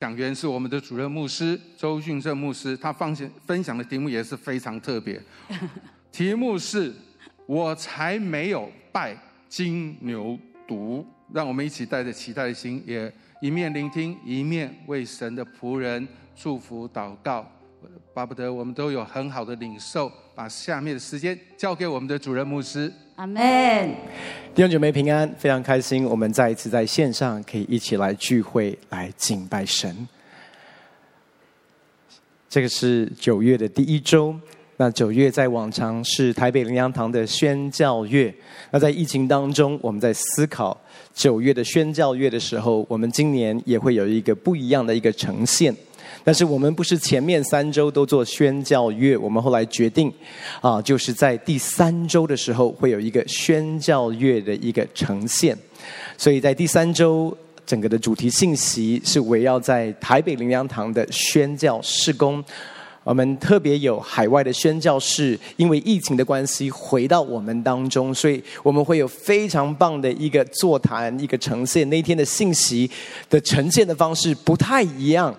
讲员是我们的主任牧师周俊正牧师，他放享分享的题目也是非常特别，题目是“我才没有拜金牛犊”。让我们一起带着期待的心，也一面聆听，一面为神的仆人祝福祷告。巴不得我们都有很好的领受，把下面的时间交给我们的主任牧师。阿门。弟兄姐妹平安，非常开心，我们再一次在线上可以一起来聚会，来敬拜神。这个是九月的第一周，那九月在往常是台北灵粮堂的宣教月。那在疫情当中，我们在思考九月的宣教月的时候，我们今年也会有一个不一样的一个呈现。但是我们不是前面三周都做宣教月，我们后来决定，啊，就是在第三周的时候会有一个宣教月的一个呈现。所以在第三周，整个的主题信息是围绕在台北灵粮堂的宣教事工。我们特别有海外的宣教士，因为疫情的关系回到我们当中，所以我们会有非常棒的一个座谈，一个呈现。那天的信息的呈现的方式不太一样。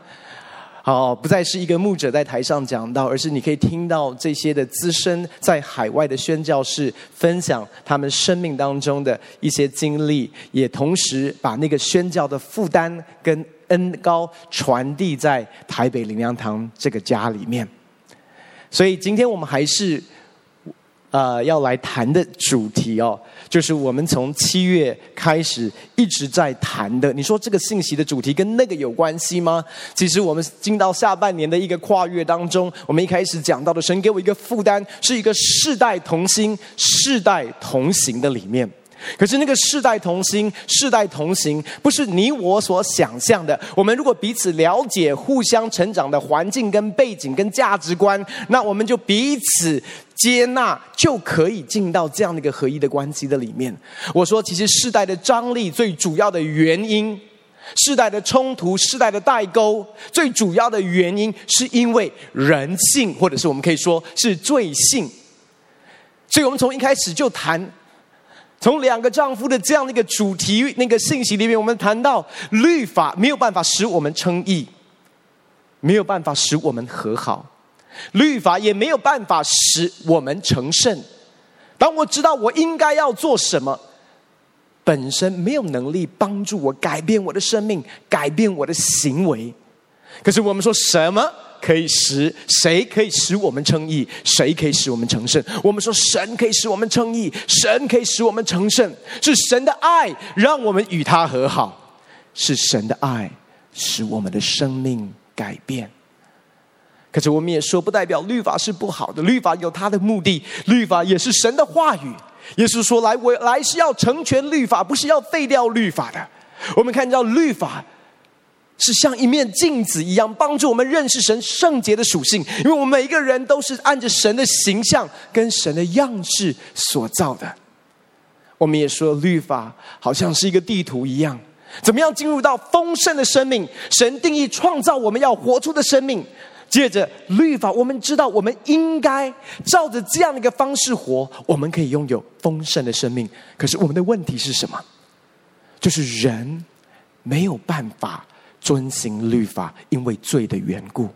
好，不再是一个牧者在台上讲道，而是你可以听到这些的资深在海外的宣教士分享他们生命当中的一些经历，也同时把那个宣教的负担跟恩膏传递在台北灵粮堂这个家里面。所以今天我们还是。呃，要来谈的主题哦，就是我们从七月开始一直在谈的。你说这个信息的主题跟那个有关系吗？其实我们进到下半年的一个跨越当中，我们一开始讲到的，神给我一个负担，是一个世代同心、世代同行的里面。可是那个世代同心、世代同行，不是你我所想象的。我们如果彼此了解、互相成长的环境跟背景跟价值观，那我们就彼此接纳，就可以进到这样的一个合一的关系的里面。我说，其实世代的张力最主要的原因，世代的冲突、世代的代沟，最主要的原因是因为人性，或者是我们可以说是罪性。所以我们从一开始就谈。从两个丈夫的这样的一个主题、那个信息里面，我们谈到律法没有办法使我们称义，没有办法使我们和好，律法也没有办法使我们成圣。当我知道我应该要做什么，本身没有能力帮助我改变我的生命、改变我的行为。可是我们说什么？可以使谁可以使我们称义？谁可以使我们成圣？我们说神可以使我们称义，神可以使我们成圣，是神的爱让我们与他和好，是神的爱使我们的生命改变。可是我们也说，不代表律法是不好的，律法有它的目的，律法也是神的话语。耶稣说：“来，我来是要成全律法，不是要废掉律法的。”我们看到律法。是像一面镜子一样，帮助我们认识神圣洁的属性。因为我们每一个人都是按着神的形象跟神的样式所造的。我们也说，律法好像是一个地图一样，怎么样进入到丰盛的生命？神定义创造我们要活出的生命。借着律法，我们知道我们应该照着这样的一个方式活，我们可以拥有丰盛的生命。可是我们的问题是什么？就是人没有办法。遵行律法，因为罪的缘故，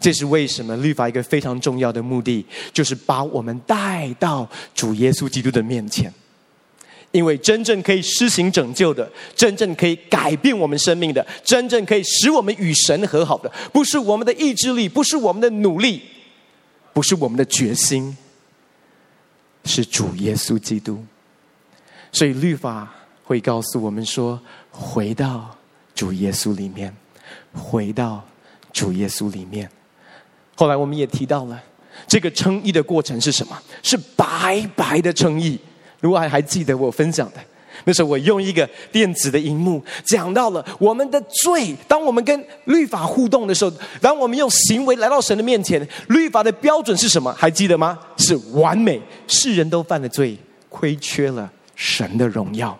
这是为什么？律法一个非常重要的目的，就是把我们带到主耶稣基督的面前。因为真正可以施行拯救的，真正可以改变我们生命的，真正可以使我们与神和好的，不是我们的意志力，不是我们的努力，不是我们的决心，是主耶稣基督。所以律法会告诉我们说：回到。主耶稣里面，回到主耶稣里面。后来我们也提到了这个称义的过程是什么？是白白的称义。如果还还记得我分享的，那时候我用一个电子的荧幕讲到了我们的罪。当我们跟律法互动的时候，当我们用行为来到神的面前，律法的标准是什么？还记得吗？是完美。世人都犯了罪，亏缺了神的荣耀。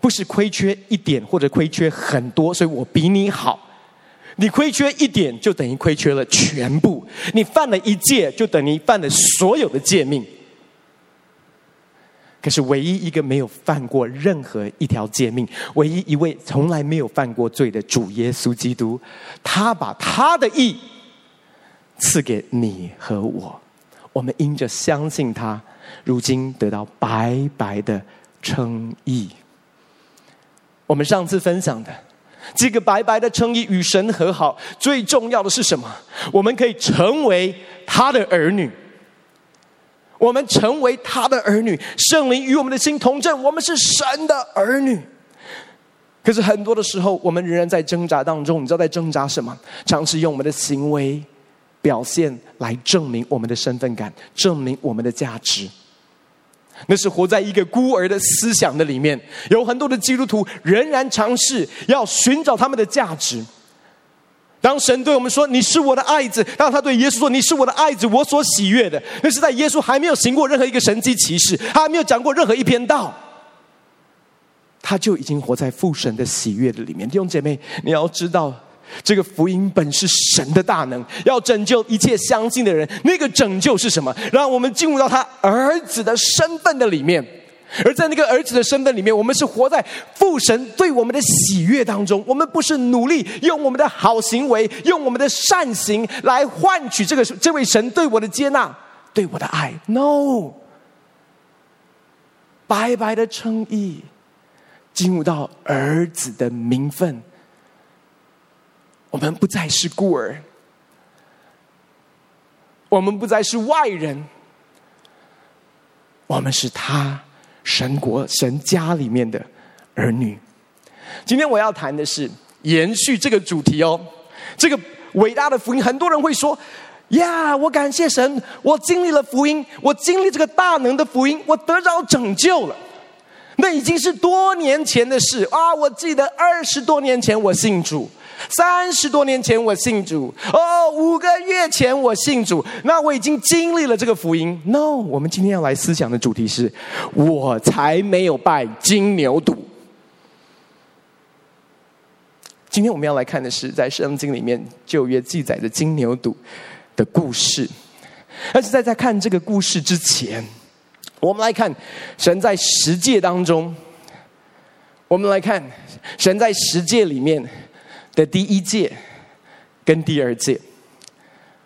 不是亏缺一点或者亏缺很多，所以我比你好。你亏缺一点，就等于亏缺了全部。你犯了一戒，就等于犯了所有的戒命。可是唯一一个没有犯过任何一条诫命，唯一一位从来没有犯过罪的主耶稣基督，他把他的义赐给你和我，我们因着相信他，如今得到白白的称义。我们上次分享的这个白白的称义与神和好，最重要的是什么？我们可以成为他的儿女。我们成为他的儿女，圣灵与我们的心同证，我们是神的儿女。可是很多的时候，我们仍然在挣扎当中。你知道在挣扎什么？尝试用我们的行为表现来证明我们的身份感，证明我们的价值。那是活在一个孤儿的思想的里面。有很多的基督徒仍然尝试要寻找他们的价值。当神对我们说：“你是我的爱子。”当他对耶稣说：“你是我的爱子，我所喜悦的。”那是在耶稣还没有行过任何一个神迹奇事，他还没有讲过任何一篇道，他就已经活在父神的喜悦的里面。弟兄姐妹，你要知道，这个福音本是神的大能，要拯救一切相信的人。那个拯救是什么？让我们进入到他儿子的身份的里面。而在那个儿子的身份里面，我们是活在父神对我们的喜悦当中。我们不是努力用我们的好行为、用我们的善行来换取这个这位神对我的接纳、对我的爱。No，白白的称义，进入到儿子的名分，我们不再是孤儿，我们不再是外人，我们是他。神国、神家里面的儿女，今天我要谈的是延续这个主题哦。这个伟大的福音，很多人会说：“呀，我感谢神，我经历了福音，我经历这个大能的福音，我得着拯救了。”那已经是多年前的事啊！我记得二十多年前我信主。三十多年前我信主哦，五个月前我信主，那我已经经历了这个福音。No，我们今天要来思想的主题是：我才没有拜金牛犊。今天我们要来看的是，在圣经里面旧约记载的金牛犊的故事。但是在在看这个故事之前，我们来看神在十诫当中，我们来看神在十诫里面。的第一诫跟第二诫，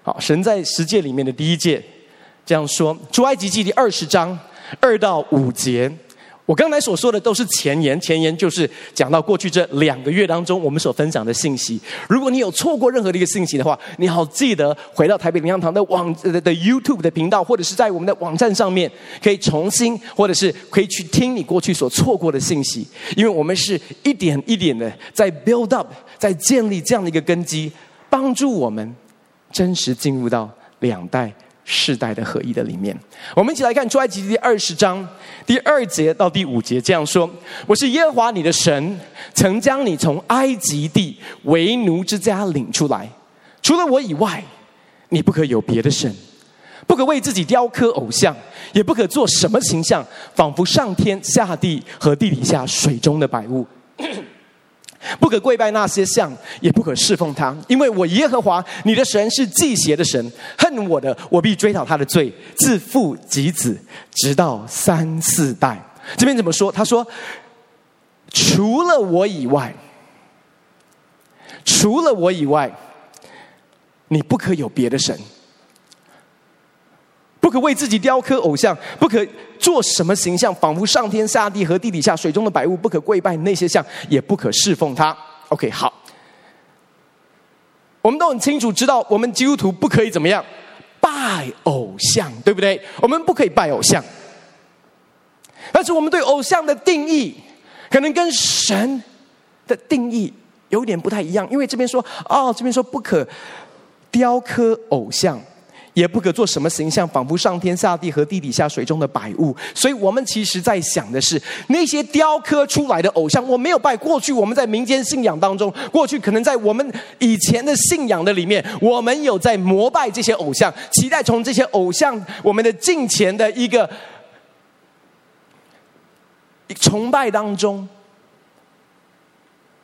好，神在十诫里面的第一诫这样说：出埃及记第二十章二到五节。我刚才所说的都是前言，前言就是讲到过去这两个月当中我们所分享的信息。如果你有错过任何的一个信息的话，你好记得回到台北灵粮堂的网的的 YouTube 的频道，或者是在我们的网站上面，可以重新，或者是可以去听你过去所错过的信息。因为我们是一点一点的在 build up，在建立这样的一个根基，帮助我们真实进入到两代。世代的合一的里面，我们一起来看出埃及第二十章第二节到第五节，这样说：“我是耶和华你的神，曾将你从埃及地为奴之家领出来。除了我以外，你不可有别的神，不可为自己雕刻偶像，也不可做什么形象，仿佛上天下地和地底下水中的百物。”不可跪拜那些像，也不可侍奉他，因为我耶和华你的神是忌邪的神，恨我的，我必追讨他的罪，自父及子，直到三四代。这边怎么说？他说：除了我以外，除了我以外，你不可有别的神。不可为自己雕刻偶像，不可做什么形象，仿佛上天下地和地底下水中的百物，不可跪拜那些像，也不可侍奉他。OK，好，我们都很清楚知道，我们基督徒不可以怎么样拜偶像，对不对？我们不可以拜偶像，但是我们对偶像的定义，可能跟神的定义有点不太一样，因为这边说哦，这边说不可雕刻偶像。也不可做什么形象，仿佛上天下地和地底下水中的百物。所以我们其实在想的是，那些雕刻出来的偶像，我没有拜。过去我们在民间信仰当中，过去可能在我们以前的信仰的里面，我们有在膜拜这些偶像，期待从这些偶像我们的敬虔的一个崇拜当中，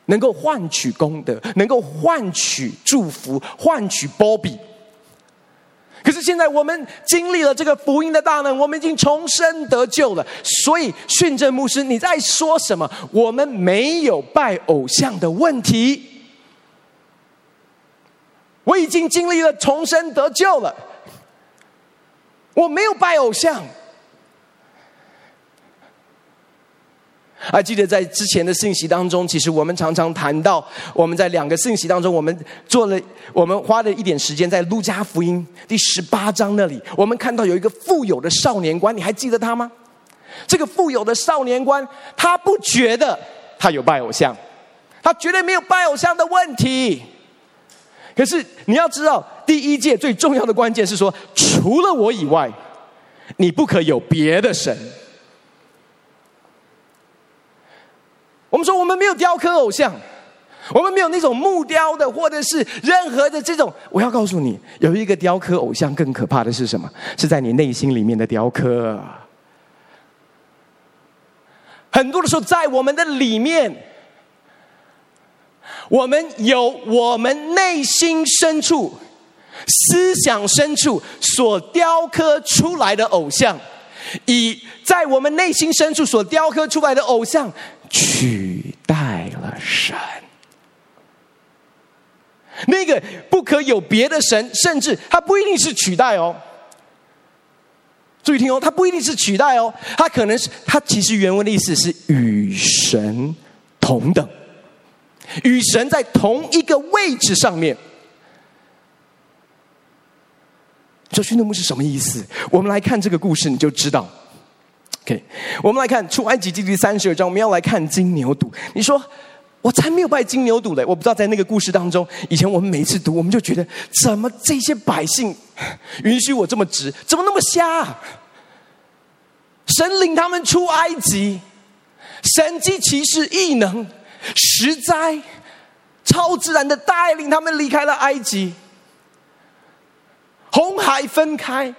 能够换取功德，能够换取祝福，换取波比。可是现在我们经历了这个福音的大能，我们已经重生得救了。所以训政牧师，你在说什么？我们没有拜偶像的问题。我已经经历了重生得救了，我没有拜偶像。还记得在之前的信息当中，其实我们常常谈到，我们在两个信息当中，我们做了，我们花了一点时间在路加福音第十八章那里，我们看到有一个富有的少年官，你还记得他吗？这个富有的少年官，他不觉得他有拜偶像，他绝对没有拜偶像的问题。可是你要知道，第一诫最重要的关键是说，除了我以外，你不可有别的神。们说，我们没有雕刻偶像，我们没有那种木雕的，或者是任何的这种。我要告诉你，有一个雕刻偶像更可怕的是什么？是在你内心里面的雕刻。很多的时候，在我们的里面，我们有我们内心深处、思想深处所雕刻出来的偶像，以在我们内心深处所雕刻出来的偶像。取代了神，那个不可有别的神，甚至他不一定是取代哦。注意听哦，他不一定是取代哦，他可能是他其实原文的意思是与神同等，与神在同一个位置上面。这训政牧是什么意思？我们来看这个故事，你就知道。OK，我们来看出埃及记第三十二章，我们要来看金牛犊。你说我才没有拜金牛犊嘞！我不知道在那个故事当中，以前我们每一次读，我们就觉得怎么这些百姓允许我这么直，怎么那么瞎？神领他们出埃及，神迹奇事异能实在超自然的带领他们离开了埃及，红海分开。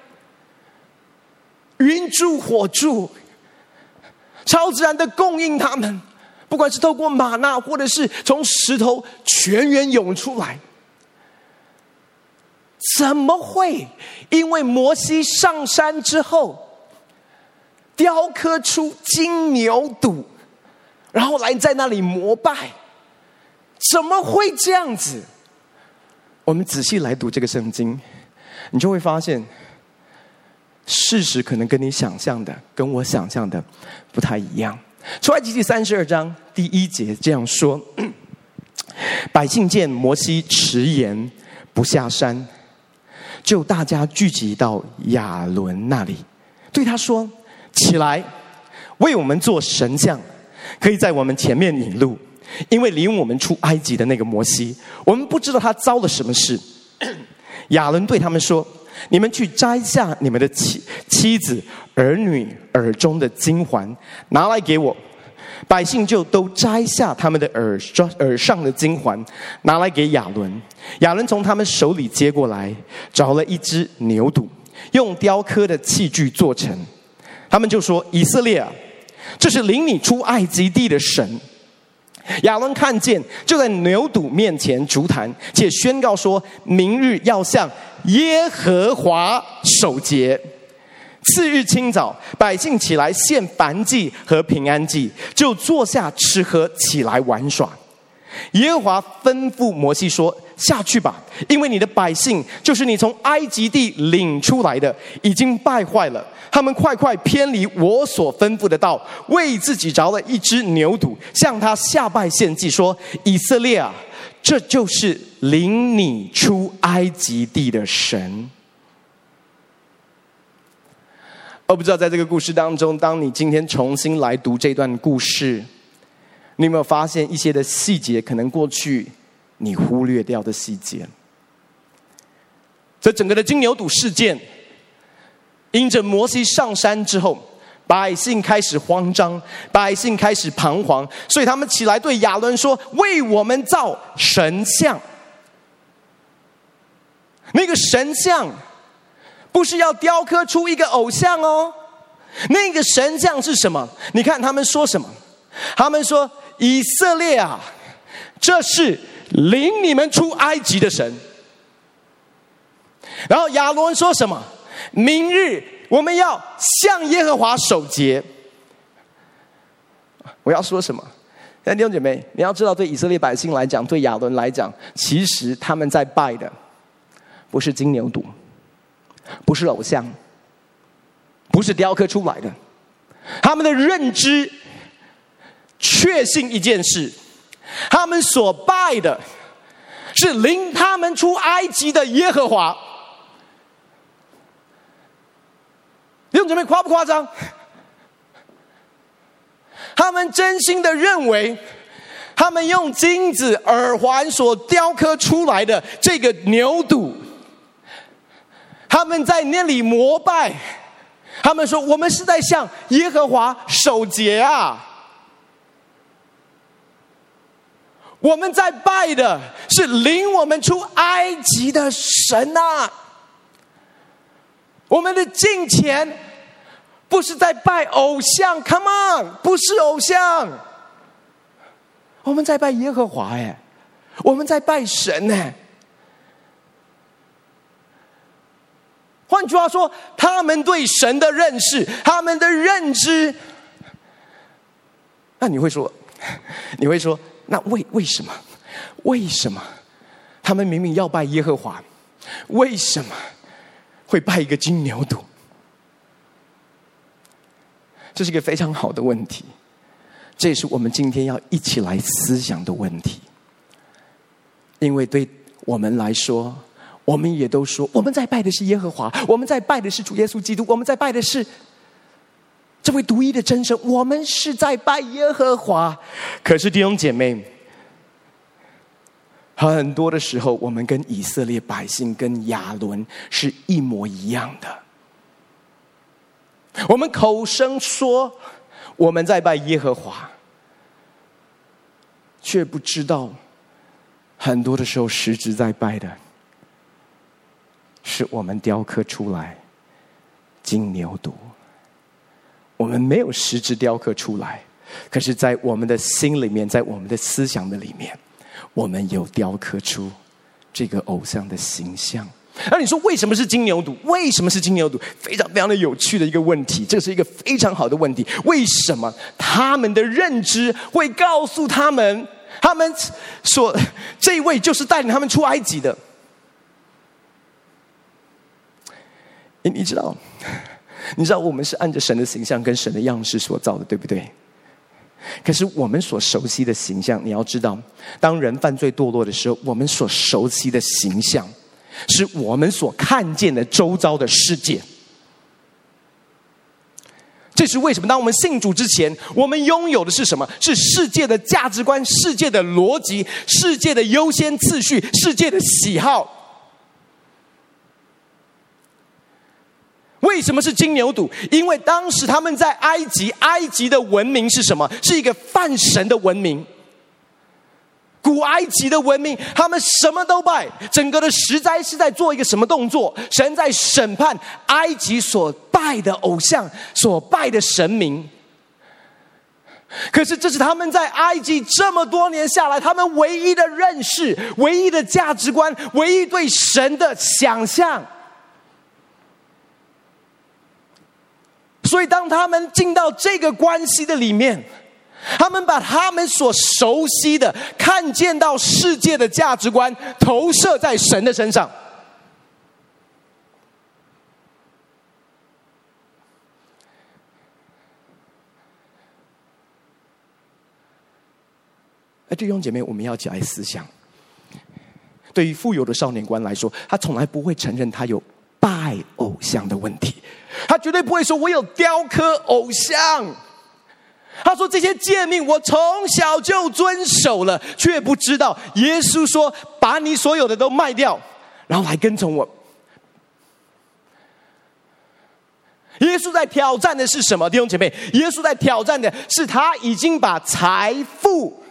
云柱火柱，超自然的供应他们，不管是透过玛纳，或者是从石头泉源涌出来，怎么会因为摩西上山之后，雕刻出金牛犊，然后来在那里膜拜？怎么会这样子？我们仔细来读这个圣经，你就会发现。事实可能跟你想象的、跟我想象的不太一样。出埃及记三十二章第一节这样说：百姓见摩西迟延不下山，就大家聚集到亚伦那里，对他说：“起来，为我们做神像，可以在我们前面引路，因为领我们出埃及的那个摩西，我们不知道他遭了什么事。”亚伦对他们说。你们去摘下你们的妻妻子儿女耳中的金环，拿来给我。百姓就都摘下他们的耳耳上的金环，拿来给亚伦。亚伦从他们手里接过来，找了一只牛犊，用雕刻的器具做成。他们就说：“以色列，这是领你出埃及地的神。”亚伦看见，就在牛犊面前足坛，且宣告说：“明日要向耶和华守节。”次日清早，百姓起来献燔祭和平安祭，就坐下吃喝，起来玩耍。耶和华吩咐摩西说：“下去吧，因为你的百姓就是你从埃及地领出来的，已经败坏了。他们快快偏离我所吩咐的道，为自己着了一只牛犊，向他下拜献祭，说：以色列啊，这就是领你出埃及地的神。”我不知道在这个故事当中，当你今天重新来读这段故事。你有没有发现一些的细节？可能过去你忽略掉的细节。这整个的金牛犊事件，因着摩西上山之后，百姓开始慌张，百姓开始彷徨，所以他们起来对亚伦说：“为我们造神像。”那个神像不是要雕刻出一个偶像哦，那个神像是什么？你看他们说什么？他们说。以色列啊，这是领你们出埃及的神。然后亚伦说什么？明日我们要向耶和华守节。我要说什么？弟兄姐妹，你要知道，对以色列百姓来讲，对亚伦来讲，其实他们在拜的不是金牛犊，不是偶像，不是雕刻出来的。他们的认知确信一件事：他们所拜的是领他们出埃及的耶和华。弟兄姐妹，夸不夸张？他们真心的认为，他们用金子耳环所雕刻出来的这个牛犊，他们在那里膜拜。他们说：“我们是在向耶和华守节啊！我们在拜的是领我们出埃及的神啊！我们的敬虔。”不是在拜偶像，Come on，不是偶像，我们在拜耶和华哎，我们在拜神哎。换句话说，他们对神的认识，他们的认知，那你会说，你会说，那为为什么？为什么他们明明要拜耶和华，为什么会拜一个金牛犊？这是一个非常好的问题，这也是我们今天要一起来思想的问题。因为对我们来说，我们也都说我们在拜的是耶和华，我们在拜的是主耶稣基督，我们在拜的是这位独一的真神，我们是在拜耶和华。可是弟兄姐妹，很多的时候，我们跟以色列百姓、跟亚伦是一模一样的。我们口声说我们在拜耶和华，却不知道很多的时候实质在拜的是我们雕刻出来金牛犊。我们没有实质雕刻出来，可是，在我们的心里面，在我们的思想的里面，我们有雕刻出这个偶像的形象。那你说为什么是金牛犊？为什么是金牛犊？非常非常的有趣的一个问题，这是一个非常好的问题。为什么他们的认知会告诉他们，他们说这一位就是带领他们出埃及的？你你知道，你知道我们是按着神的形象跟神的样式所造的，对不对？可是我们所熟悉的形象，你要知道，当人犯罪堕落的时候，我们所熟悉的形象。是我们所看见的周遭的世界。这是为什么？当我们信主之前，我们拥有的是什么？是世界的价值观、世界的逻辑、世界的优先次序、世界的喜好。为什么是金牛犊？因为当时他们在埃及，埃及的文明是什么？是一个犯神的文明。古埃及的文明，他们什么都拜。整个的十灾是在做一个什么动作？神在审判埃及所拜的偶像，所拜的神明。可是这是他们在埃及这么多年下来，他们唯一的认识、唯一的价值观、唯一对神的想象。所以，当他们进到这个关系的里面。他们把他们所熟悉的、看见到世界的价值观投射在神的身上。哎，弟兄姐妹，我们要起来思想。对于富有的少年官来说，他从来不会承认他有拜偶像的问题，他绝对不会说“我有雕刻偶像”。他说：“这些诫命我从小就遵守了，却不知道耶稣说，把你所有的都卖掉，然后来跟从我。”耶稣在挑战的是什么？弟兄姐妹，耶稣在挑战的是他已经把财富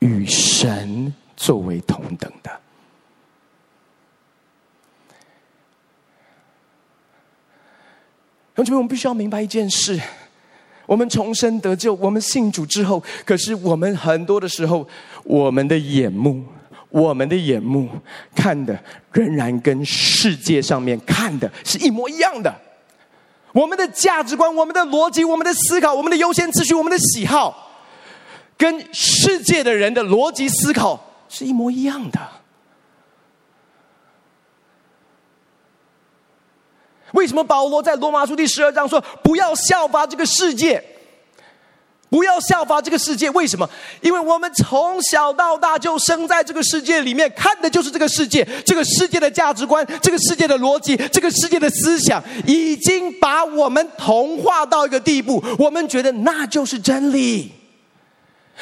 与神作为同等的。弟兄们，我们必须要明白一件事。我们重生得救，我们信主之后，可是我们很多的时候，我们的眼目、我们的眼目看的仍然跟世界上面看的是一模一样的。我们的价值观、我们的逻辑、我们的思考、我们的优先次序、我们的喜好，跟世界的人的逻辑思考是一模一样的。为什么保罗在罗马书第十二章说：“不要效法这个世界，不要效法这个世界。”为什么？因为我们从小到大就生在这个世界里面，看的就是这个世界，这个世界的价值观，这个世界的逻辑，这个世界的思想，已经把我们同化到一个地步，我们觉得那就是真理。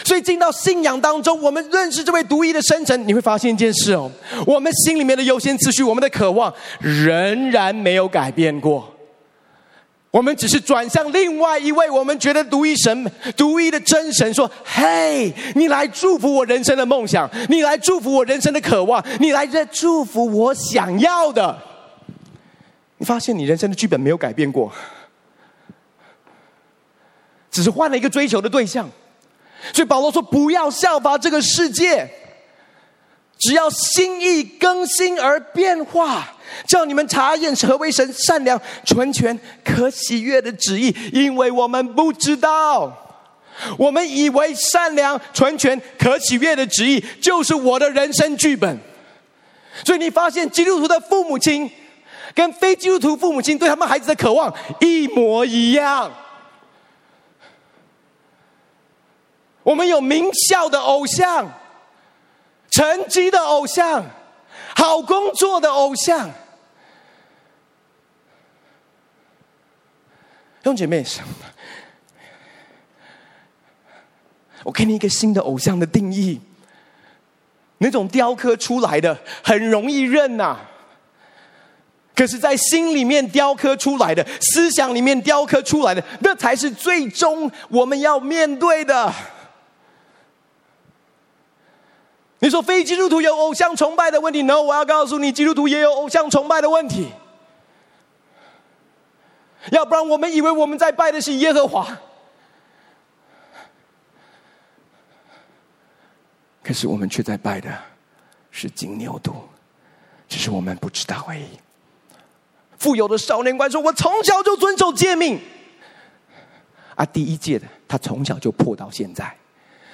所以进到信仰当中，我们认识这位独一的生成，你会发现一件事哦，我们心里面的优先次序，我们的渴望仍然没有改变过。我们只是转向另外一位我们觉得独一神、独一的真神，说：“嘿，你来祝福我人生的梦想，你来祝福我人生的渴望，你来这祝福我想要的。”你发现你人生的剧本没有改变过，只是换了一个追求的对象。所以保罗说：“不要效法这个世界，只要心意更新而变化，叫你们查验何为神善良、纯全、可喜悦的旨意。因为我们不知道，我们以为善良、纯全、可喜悦的旨意就是我的人生剧本。所以你发现基督徒的父母亲跟非基督徒父母亲对他们孩子的渴望一模一样。”我们有名校的偶像，成绩的偶像，好工作的偶像。弟姐妹，我给你一个新的偶像的定义。那种雕刻出来的很容易认呐，可是，在心里面雕刻出来的，思想里面雕刻出来的，那才是最终我们要面对的。你说非基督徒有偶像崇拜的问题？No，我要告诉你，基督徒也有偶像崇拜的问题。要不然我们以为我们在拜的是耶和华，可是我们却在拜的是金牛犊，只是我们不知道而已。富有的少年官说：“我从小就遵守诫命。”啊，第一诫的他从小就破到现在，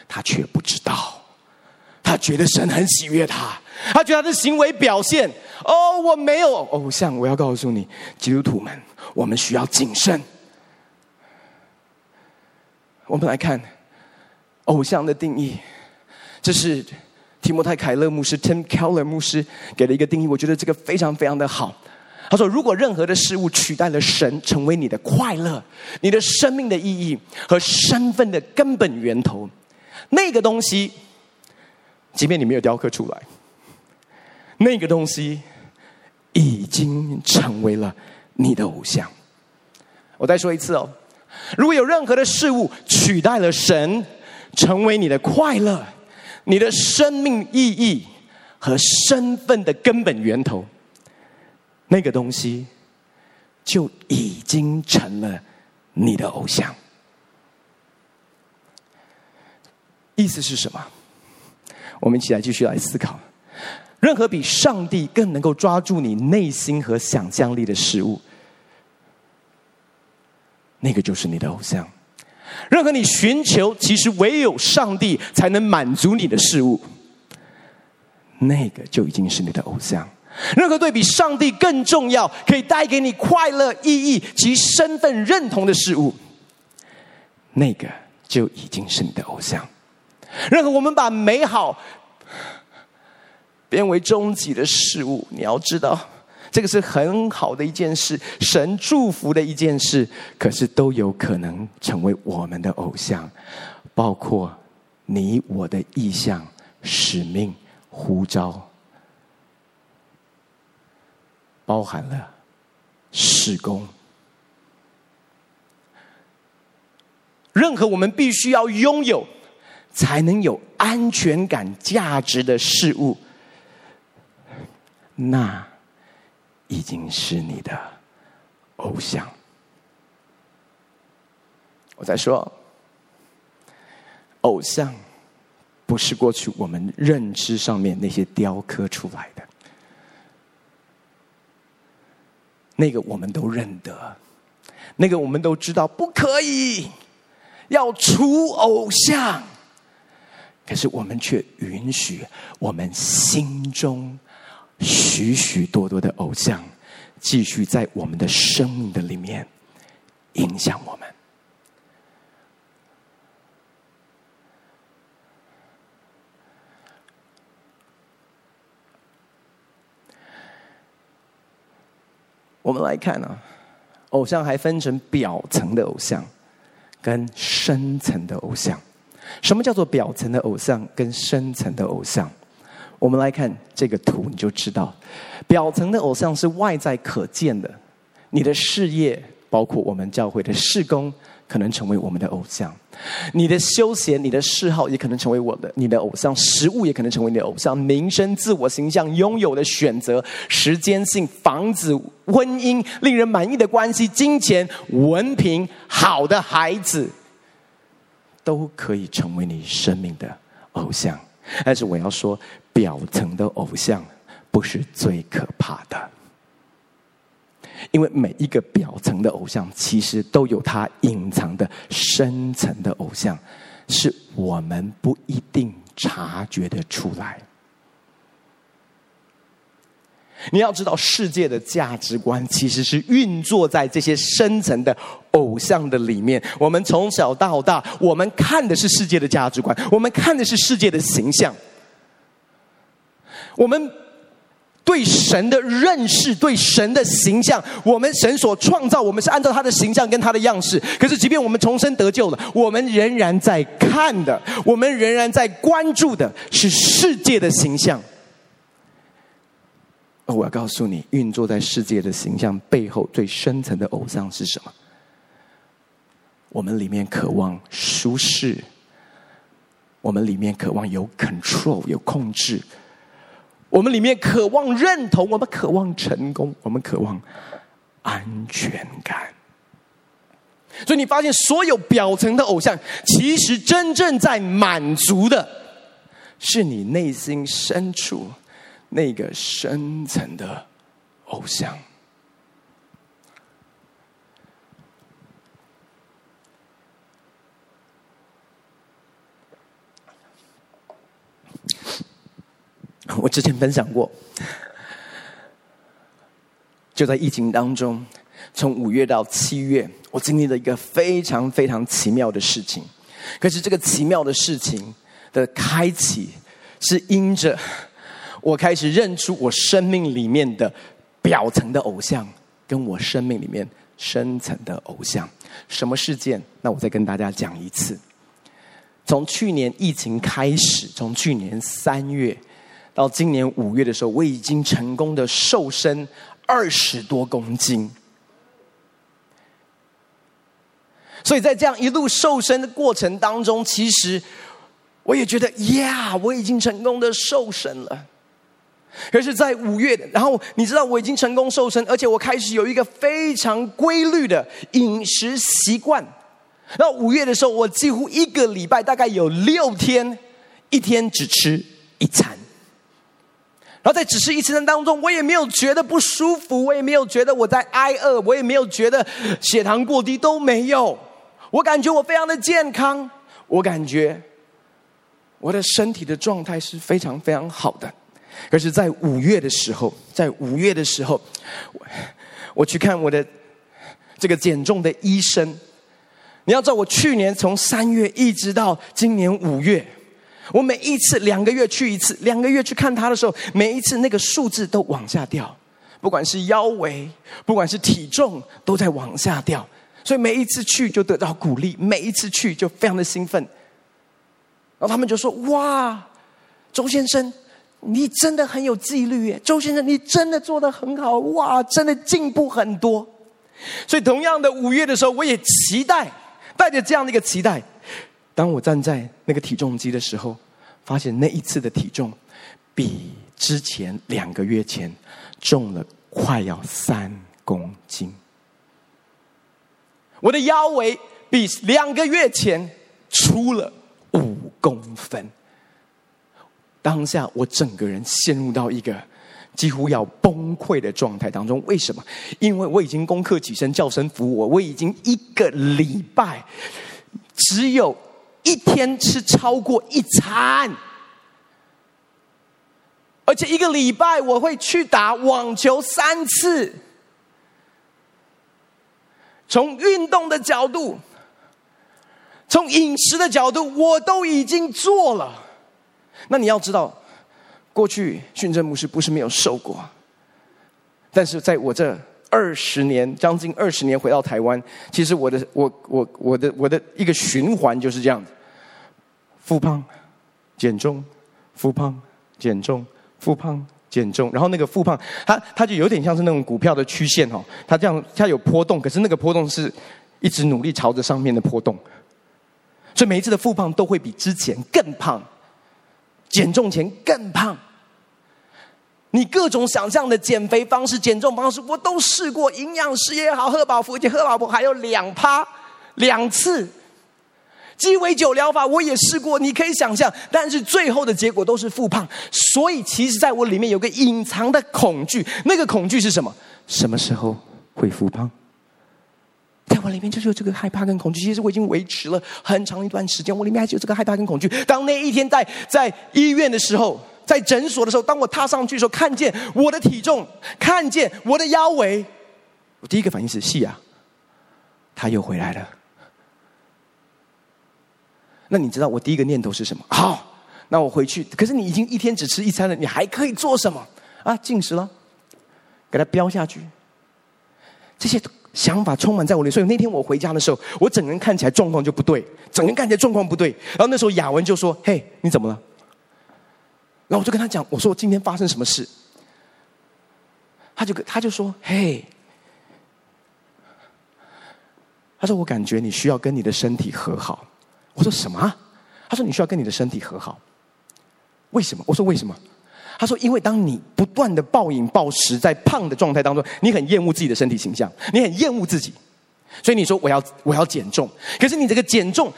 他却不知道。他觉得神很喜悦他，他觉得他的行为表现，哦，我没有偶像。我要告诉你，基督徒们，我们需要谨慎。我们来看偶像的定义，这是提摩太凯勒牧师 Tim Keller 牧师给了一个定义，我觉得这个非常非常的好。他说，如果任何的事物取代了神，成为你的快乐、你的生命的意义和身份的根本源头，那个东西。即便你没有雕刻出来，那个东西已经成为了你的偶像。我再说一次哦，如果有任何的事物取代了神，成为你的快乐、你的生命意义和身份的根本源头，那个东西就已经成了你的偶像。意思是什么？我们一起来继续来思考，任何比上帝更能够抓住你内心和想象力的事物，那个就是你的偶像；任何你寻求其实唯有上帝才能满足你的事物，那个就已经是你的偶像；任何对比上帝更重要、可以带给你快乐、意义及身份认同的事物，那个就已经是你的偶像。任何我们把美好变为终极的事物，你要知道，这个是很好的一件事，神祝福的一件事，可是都有可能成为我们的偶像，包括你我的意向、使命、呼召，包含了事工，任何我们必须要拥有。才能有安全感、价值的事物，那已经是你的偶像。我在说，偶像不是过去我们认知上面那些雕刻出来的。那个我们都认得，那个我们都知道不可以，要除偶像。可是我们却允许我们心中许许多多的偶像继续在我们的生命的里面影响我们。我们来看啊，偶像还分成表层的偶像跟深层的偶像。什么叫做表层的偶像跟深层的偶像？我们来看这个图，你就知道，表层的偶像是外在可见的，你的事业，包括我们教会的事工，可能成为我们的偶像；你的休闲、你的嗜好，也可能成为我的你的偶像；食物也可能成为你的偶像；名声、自我形象、拥有的选择、时间性、房子、婚姻、令人满意的关系、金钱、文凭、好的孩子。都可以成为你生命的偶像，但是我要说，表层的偶像不是最可怕的，因为每一个表层的偶像，其实都有他隐藏的深层的偶像，是我们不一定察觉得出来。你要知道，世界的价值观其实是运作在这些深层的偶像的里面。我们从小到大，我们看的是世界的价值观，我们看的是世界的形象。我们对神的认识，对神的形象，我们神所创造，我们是按照他的形象跟他的样式。可是，即便我们重生得救了，我们仍然在看的，我们仍然在关注的是世界的形象。我要告诉你，运作在世界的形象背后最深层的偶像是什么？我们里面渴望舒适，我们里面渴望有 control 有控制，我们里面渴望认同，我们渴望成功，我们渴望安全感。所以你发现，所有表层的偶像，其实真正在满足的，是你内心深处。那个深层的偶像，我之前分享过，就在疫情当中，从五月到七月，我经历了一个非常非常奇妙的事情。可是这个奇妙的事情的开启，是因着。我开始认出我生命里面的表层的偶像，跟我生命里面深层的偶像。什么事件？那我再跟大家讲一次。从去年疫情开始，从去年三月到今年五月的时候，我已经成功的瘦身二十多公斤。所以在这样一路瘦身的过程当中，其实我也觉得，呀，我已经成功的瘦身了。可是，在五月，然后你知道我已经成功瘦身，而且我开始有一个非常规律的饮食习惯。然后五月的时候，我几乎一个礼拜大概有六天，一天只吃一餐。然后在只吃一餐当中，我也没有觉得不舒服，我也没有觉得我在挨饿，我也没有觉得血糖过低，都没有。我感觉我非常的健康，我感觉我的身体的状态是非常非常好的。可是，在五月的时候，在五月的时候，我去看我的这个减重的医生。你要知道，我去年从三月一直到今年五月，我每一次两个月去一次，两个月去看他的时候，每一次那个数字都往下掉，不管是腰围，不管是体重，都在往下掉。所以每一次去就得到鼓励，每一次去就非常的兴奋。然后他们就说：“哇，周先生。”你真的很有纪律耶，周先生，你真的做得很好哇，真的进步很多。所以，同样的五月的时候，我也期待，带着这样的一个期待，当我站在那个体重机的时候，发现那一次的体重比之前两个月前重了快要三公斤，我的腰围比两个月前粗了五公分。当下我整个人陷入到一个几乎要崩溃的状态当中。为什么？因为我已经攻克己身，叫声服我，我已经一个礼拜只有一天吃超过一餐，而且一个礼拜我会去打网球三次。从运动的角度，从饮食的角度，我都已经做了。那你要知道，过去训政牧师不是没有瘦过，但是在我这二十年，将近二十年回到台湾，其实我的我我我的我的一个循环就是这样子：复胖、减重、复胖、减重、复胖。减重，然后那个复胖，它它就有点像是那种股票的曲线哦，它这样它有波动，可是那个波动是一直努力朝着上面的波动，所以每一次的复胖都会比之前更胖，减重前更胖。你各种想象的减肥方式、减重方式，我都试过，营养师也好，贺宝福而且贺宝福还有两趴两次。鸡尾酒疗法我也试过，你可以想象，但是最后的结果都是复胖。所以，其实在我里面有个隐藏的恐惧，那个恐惧是什么？什么时候会复胖？在我里面就是有这个害怕跟恐惧。其实我已经维持了很长一段时间，我里面还是有这个害怕跟恐惧。当那一天在在医院的时候，在诊所的时候，当我踏上去的时候，看见我的体重，看见我的腰围，我第一个反应是：是啊，他又回来了。那你知道我第一个念头是什么？好，那我回去。可是你已经一天只吃一餐了，你还可以做什么？啊，进食了，给它飙下去。这些想法充满在我里，所以那天我回家的时候，我整个人看起来状况就不对，整个人看起来状况不对。然后那时候雅文就说：“嘿，你怎么了？”然后我就跟他讲：“我说我今天发生什么事？”他就他就说：“嘿。”他说：“我感觉你需要跟你的身体和好。”我说什么？他说你需要跟你的身体和好。为什么？我说为什么？他说因为当你不断的暴饮暴食，在胖的状态当中，你很厌恶自己的身体形象，你很厌恶自己，所以你说我要我要减重。可是你这个减重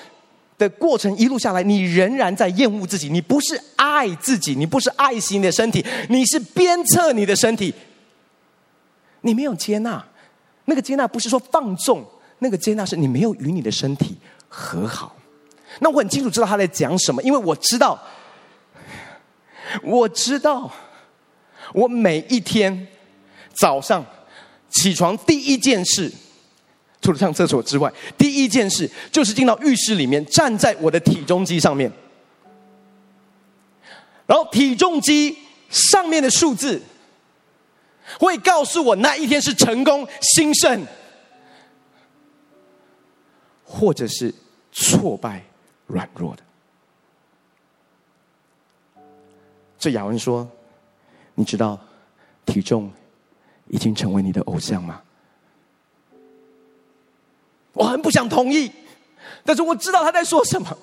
的过程一路下来，你仍然在厌恶自己。你不是爱自己，你不是爱惜你的身体，你是鞭策你的身体。你没有接纳，那个接纳不是说放纵，那个接纳是你没有与你的身体和好。那我很清楚知道他在讲什么，因为我知道，我知道，我每一天早上起床第一件事，除了上厕所之外，第一件事就是进到浴室里面，站在我的体重机上面，然后体重机上面的数字会告诉我那一天是成功、兴盛，或者是挫败。软弱的，这雅文说：“你知道体重已经成为你的偶像吗？”我很不想同意，但是我知道他在说什么，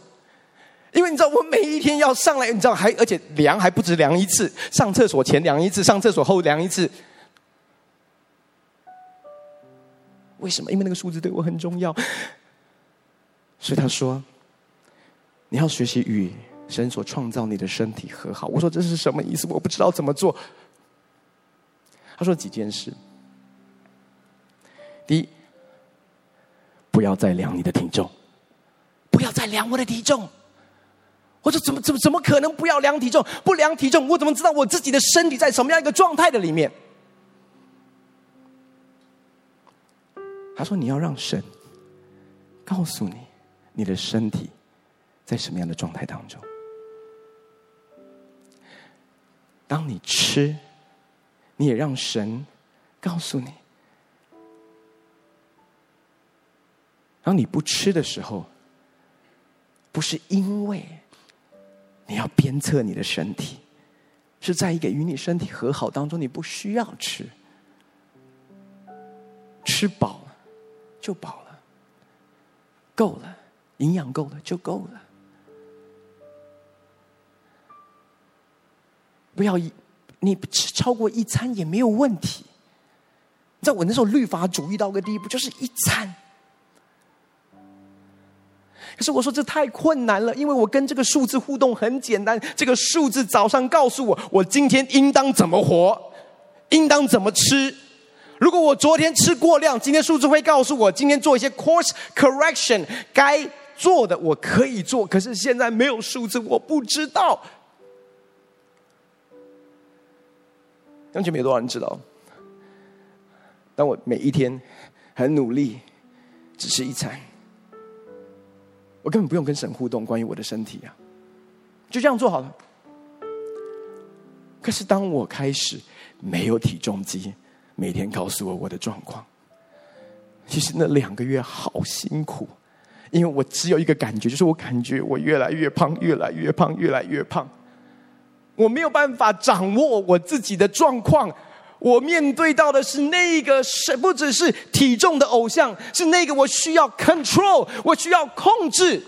因为你知道，我每一天要上来，你知道还而且量还不止量一次，上厕所前量一次，上厕所后量一次。为什么？因为那个数字对我很重要，所以他说。你要学习与神所创造你的身体和好。我说这是什么意思？我不知道怎么做。他说几件事。第一，不要再量你的体重，不要再量我的体重。我说怎么怎么怎么可能不要量体重？不量体重，我怎么知道我自己的身体在什么样一个状态的里面？他说你要让神告诉你你的身体。在什么样的状态当中？当你吃，你也让神告诉你；当你不吃的时候，不是因为你要鞭策你的身体，是在一个与你身体和好当中，你不需要吃，吃饱了就饱了，够了，营养够了就够了。不要一，你不吃超过一餐也没有问题。你知道我那时候律法主义到个地步，就是一餐。可是我说这太困难了，因为我跟这个数字互动很简单。这个数字早上告诉我，我今天应当怎么活，应当怎么吃。如果我昨天吃过量，今天数字会告诉我，今天做一些 course correction，该做的我可以做。可是现在没有数字，我不知道。完全没有多少人知道。当我每一天很努力，只吃一餐。我根本不用跟神互动，关于我的身体啊，就这样做好了。可是当我开始没有体重机，每天告诉我我的状况，其实那两个月好辛苦，因为我只有一个感觉，就是我感觉我越来越胖，越来越胖，越来越胖。我没有办法掌握我自己的状况。我面对到的是那个是不只是体重的偶像，是那个我需要 control，我需要控制。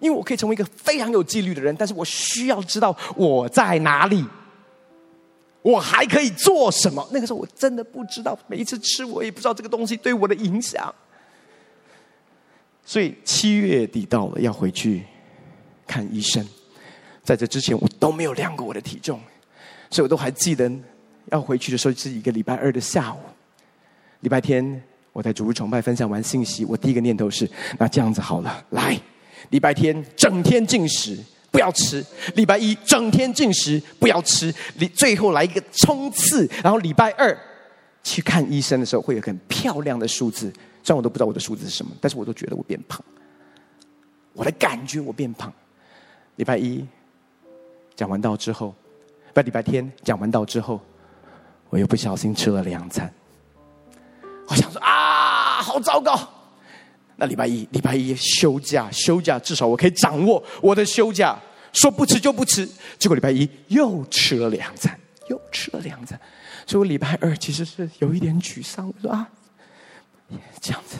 因为我可以成为一个非常有纪律的人，但是我需要知道我在哪里，我还可以做什么。那个时候我真的不知道，每一次吃我也不知道这个东西对我的影响。所以七月底到了，要回去看医生。在这之前，我都没有量过我的体重。所以我都还记得，要回去的时候是一个礼拜二的下午。礼拜天我在主日崇拜分享完信息，我第一个念头是：那这样子好了，来，礼拜天整天禁食，不要吃；礼拜一整天禁食，不要吃。你最后来一个冲刺，然后礼拜二去看医生的时候，会有很漂亮的数字。虽然我都不知道我的数字是什么，但是我都觉得我变胖。我的感觉我变胖。礼拜一讲完道之后。在礼拜天讲完道之后，我又不小心吃了两餐。我想说啊，好糟糕！那礼拜一，礼拜一休假，休假至少我可以掌握我的休假，说不吃就不吃。结果礼拜一又吃了两餐，又吃了两餐。所以我礼拜二其实是有一点沮丧。我说啊，这样子，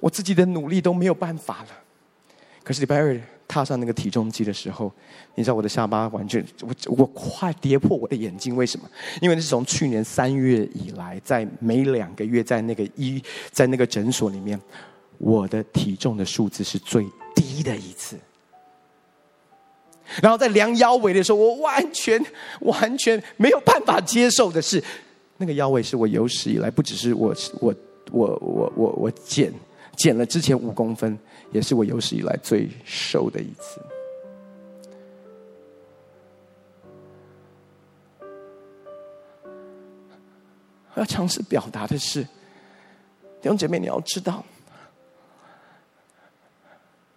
我自己的努力都没有办法了。可是礼拜二。踏上那个体重机的时候，你知道我的下巴完全，我我快跌破我的眼镜。为什么？因为那是从去年三月以来，在每两个月在那个医在那个诊所里面，我的体重的数字是最低的一次。然后在量腰围的时候，我完全完全没有办法接受的是，那个腰围是我有史以来不只是我我我我我我减减了之前五公分。也是我有史以来最瘦的一次。我要尝试表达的是，弟兄姐妹，你要知道，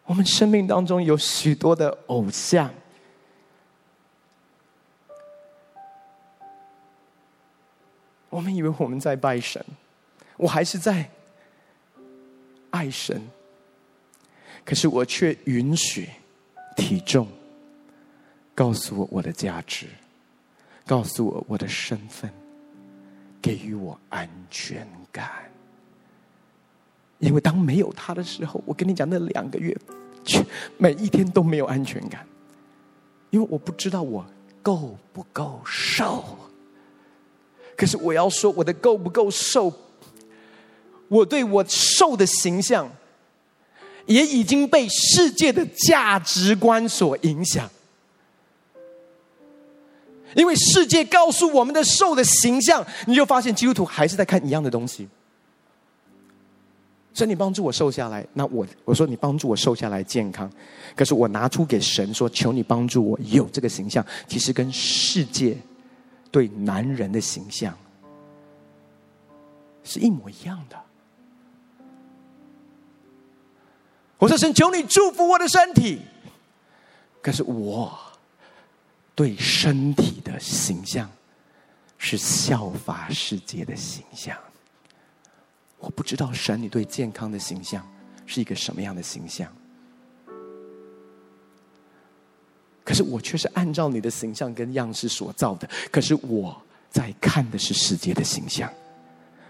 我们生命当中有许多的偶像，我们以为我们在拜神，我还是在爱神。可是我却允许体重告诉我我的价值，告诉我我的身份，给予我安全感。因为当没有他的时候，我跟你讲，那两个月，每一天都没有安全感，因为我不知道我够不够瘦。可是我要说，我的够不够瘦，我对我瘦的形象。也已经被世界的价值观所影响，因为世界告诉我们的瘦的形象，你就发现基督徒还是在看一样的东西。所以你帮助我瘦下来，那我我说你帮助我瘦下来健康，可是我拿出给神说，求你帮助我有这个形象，其实跟世界对男人的形象是一模一样的。我说神，求你祝福我的身体。可是我对身体的形象是效法世界的形象。我不知道神，你对健康的形象是一个什么样的形象？可是我却是按照你的形象跟样式所造的。可是我在看的是世界的形象，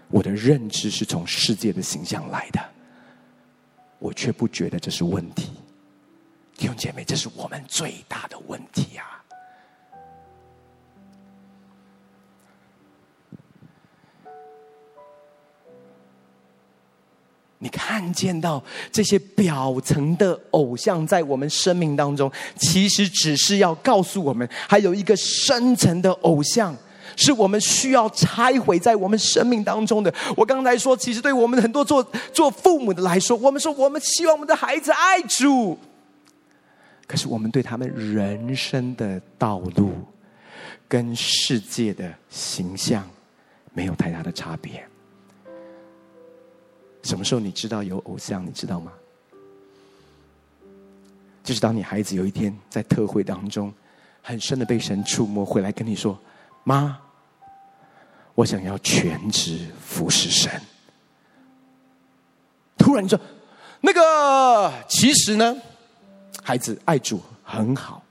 我的认知是从世界的形象来的。我却不觉得这是问题，弟兄姐妹，这是我们最大的问题呀！你看见到这些表层的偶像在我们生命当中，其实只是要告诉我们，还有一个深层的偶像，是我们需要拆毁在我们生命当中的。我刚才说，其实对我们很多做做父母的来说，我们说我们希望我们的孩子爱主，可是我们对他们人生的道路跟世界的形象没有太大的差别。什么时候你知道有偶像？你知道吗？就是当你孩子有一天在特会当中，很深的被神触摸，回来跟你说：“妈，我想要全职服侍神。”突然你说：“那个，其实呢，孩子爱主很好，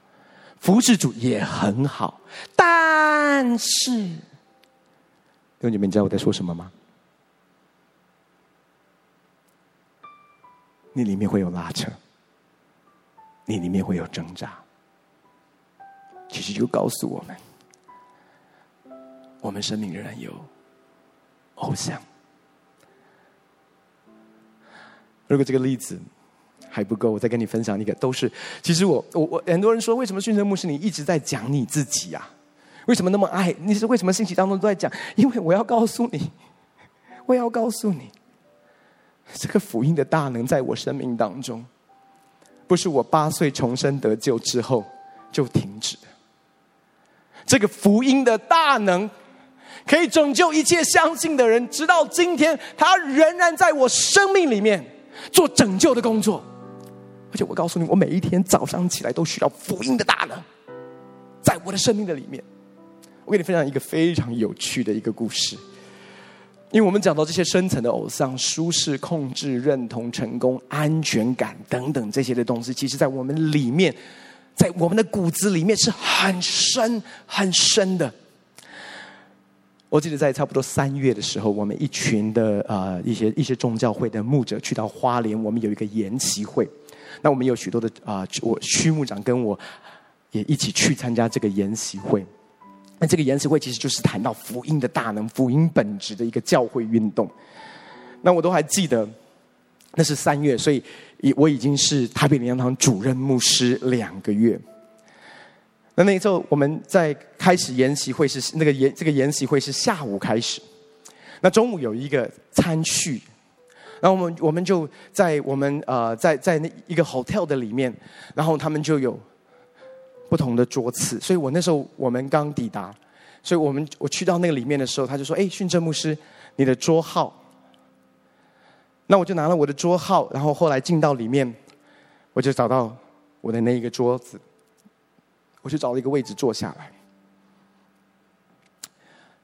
服侍主也很好，但是，弟兄姐妹，你知道我在说什么吗？”你里面会有拉扯，你里面会有挣扎，其实就告诉我们，我们生命仍然有偶像。如果这个例子还不够，我再跟你分享一个，都是其实我我我很多人说，为什么训政牧师你一直在讲你自己啊？为什么那么爱？你是为什么信息当中都在讲？因为我要告诉你，我要告诉你。这个福音的大能在我生命当中，不是我八岁重生得救之后就停止的。这个福音的大能可以拯救一切相信的人，直到今天，他仍然在我生命里面做拯救的工作。而且我告诉你，我每一天早上起来都需要福音的大能，在我的生命的里面。我给你分享一个非常有趣的一个故事。因为我们讲到这些深层的偶像，舒适、控制、认同、成功、安全感等等这些的东西，其实在我们里面，在我们的骨子里面是很深很深的。我记得在差不多三月的时候，我们一群的啊、呃、一些一些宗教会的牧者去到花莲，我们有一个研习会。那我们有许多的啊、我区牧长跟我也一起去参加这个研习会。那这个研习会其实就是谈到福音的大能、福音本质的一个教会运动。那我都还记得，那是三月，所以我已经是台北灵粮堂主任牧师两个月。那那时候我们在开始研习会是那个研这个研习会是下午开始，那中午有一个餐叙，然后我们我们就在我们呃在在那一个 hotel 的里面，然后他们就有。不同的桌次，所以我那时候我们刚抵达，所以我们我去到那个里面的时候，他就说：“哎，训政牧师，你的桌号。”那我就拿了我的桌号，然后后来进到里面，我就找到我的那一个桌子，我就找了一个位置坐下来。